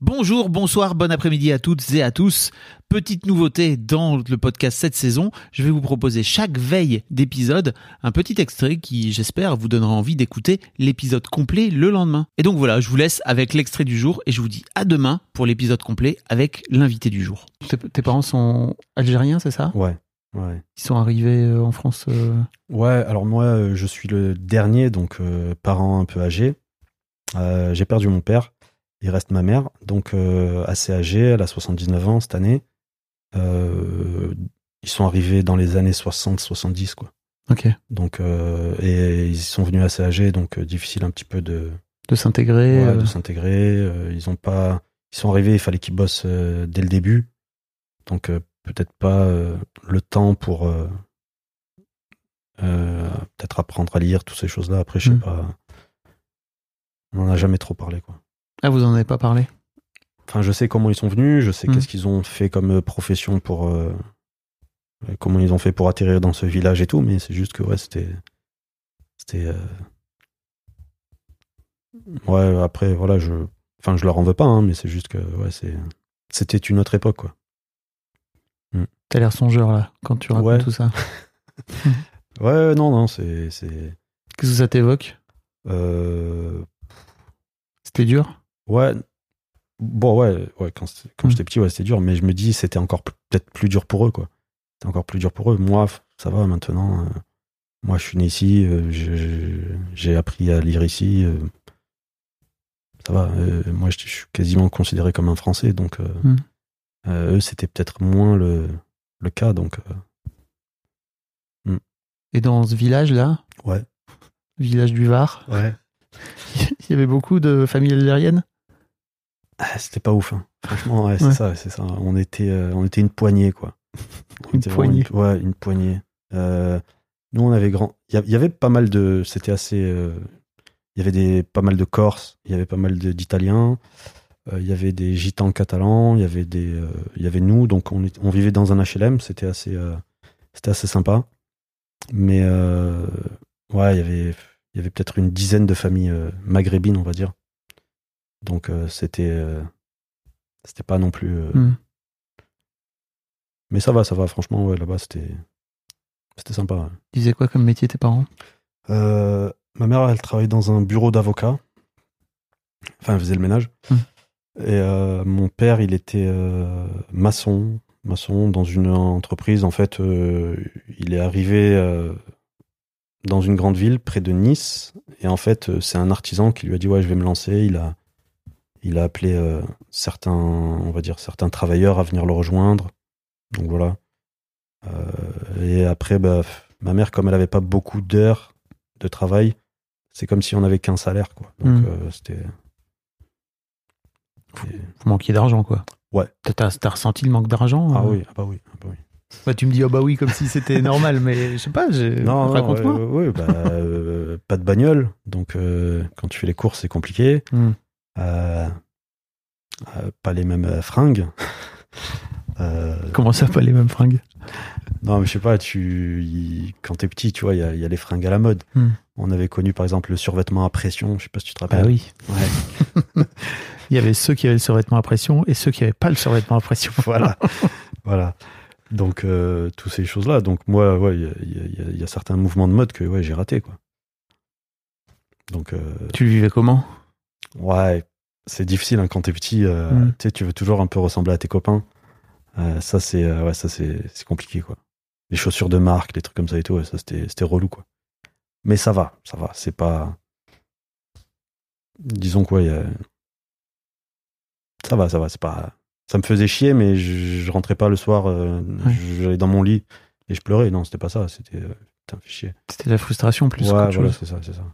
Bonjour, bonsoir, bon après-midi à toutes et à tous. Petite nouveauté dans le podcast cette saison, je vais vous proposer chaque veille d'épisode un petit extrait qui, j'espère, vous donnera envie d'écouter l'épisode complet le lendemain. Et donc voilà, je vous laisse avec l'extrait du jour et je vous dis à demain pour l'épisode complet avec l'invité du jour. Tes, tes parents sont algériens, c'est ça? Ouais, ouais. Ils sont arrivés euh, en France euh, Ouais, alors moi, euh, je suis le dernier, donc euh, parent un peu âgé. Euh, j'ai perdu mon père, il reste ma mère, donc euh, assez âgée, elle a 79 ans cette année. Euh, ils sont arrivés dans les années 60-70, quoi. Ok. Donc, euh, et ils sont venus assez âgés, donc difficile un petit peu de, De s'intégrer. ouais, de s'intégrer. Ils ont pas, ils sont arrivés, il fallait qu'ils bossent dès le début, donc peut-être pas euh, le temps pour euh, euh, peut-être apprendre à lire toutes ces choses-là. Après, je sais Mm. pas. On en a jamais trop parlé, quoi. Ah, vous en avez pas parlé? Enfin, je sais comment ils sont venus, je sais Mm. qu'est-ce qu'ils ont fait comme euh, profession pour euh, comment ils ont fait pour atterrir dans ce village et tout, mais c'est juste que ouais, c'était c'était euh, ouais. Après, voilà, je enfin, je leur en veux pas, hein, mais c'est juste que ouais, c'est c'était une autre époque, quoi. T'as l'air songeur là, quand tu racontes Ouais. tout ça. Ouais, non, non, c'est c'est Qu'est-ce que ça t'évoque? Euh, C'était dur? Ouais. Bon, ouais, ouais. Quand, quand Mm. j'étais petit, ouais, c'était dur, mais je me dis c'était encore peut-être plus dur pour eux, quoi. C'était encore plus dur pour eux. Moi, ça va maintenant. euh, moi, je suis né ici, euh, j'ai appris à lire ici. euh, ça va. moi, je, je suis quasiment considéré comme un Français, donc euh, Mm. euh, eux, c'était peut-être moins le, le cas, donc euh, Et dans ce village-là, ouais. village du Var, Ouais. il y avait beaucoup de familles algériennes? Ah, c'était pas ouf. hein. Franchement, ouais, c'est Ouais. ça, c'est ça. On était, euh, on était une poignée, quoi. Une poignée. ouais, une poignée. Euh, nous, on avait grand. Il y avait pas mal de. C'était assez. euh, Il y avait des pas mal de Corses. Il y avait pas mal d'Italiens. Il y avait des Gitans catalans. Il y avait des. Il y avait nous. Donc, on, vivait dans un HLM. C'était assez. C'était assez sympa. Mais ouais, il y avait. Il y avait peut-être une dizaine de familles maghrébines, on va dire. Donc, euh, c'était. euh, C'était pas non plus. euh, Hmm. Mais ça va, ça va. Franchement, ouais, là-bas, c'était. C'était sympa. ouais. Ils faisaient quoi comme métier tes parents? Euh, ma mère, elle travaille dans un bureau d'avocat. Enfin, elle faisait le ménage. Hmm. Et euh, mon père, il était euh, maçon, maçon dans une entreprise. En fait, il est arrivé dans une grande ville près de Nice. Et en fait, c'est un artisan qui lui a dit ouais, je vais me lancer. Il a, il a appelé euh, certains, on va dire certains travailleurs à venir le rejoindre. Donc voilà. Euh, et après, bah, ma mère, comme elle avait pas beaucoup d'heures de travail, c'est comme si on avait qu'un salaire, quoi. Donc Mm. euh, c'était. Vous manquiez d'argent, quoi. Ouais. T'as, ressenti le manque d'argent Ah oui, ah bah oui, ah bah oui. Bah, tu me dis, ah bah oui, comme si c'était normal, mais je sais pas. Non, raconte-moi. ouais, bah, euh, pas de bagnole, donc euh, quand tu fais les courses, c'est compliqué. Hmm. Euh, euh, pas les mêmes euh, fringues. Comment ça, pas les mêmes fringues? Non, mais je sais pas, tu, quand t'es petit, tu vois, il y a, il y a les fringues à la mode. Hmm. On avait connu par exemple le survêtement à pression, je sais pas si tu te rappelles. Bah oui. Ouais. Il y avait ceux qui avaient le survêtement à pression et ceux qui n'avaient pas le survêtement à pression. voilà. voilà. Donc, euh, toutes ces choses-là. Donc, moi, il y a- y, y y certains mouvements de mode que ouais, j'ai raté, quoi. Donc, euh, Tu le vivais comment? Ouais, c'est difficile hein, quand t'es petit. euh, Mm. Tu veux toujours un peu ressembler à tes copains. Euh, ça, c'est euh, ouais, ça c'est c'est compliqué, quoi. Les chaussures de marque, les trucs comme ça et tout, ouais, ça c'était relou, quoi. Mais ça va, ça va. C'est pas. Disons quoi, a- ça va, ça va. C'est pas. Ça me faisait chier, mais je, je rentrais pas le soir. J'allais dans mon lit et je pleurais. Non, c'était pas ça. C'était putain, fais chier. C'était la frustration plus ouais, voilà, c'est ça, c'est ça.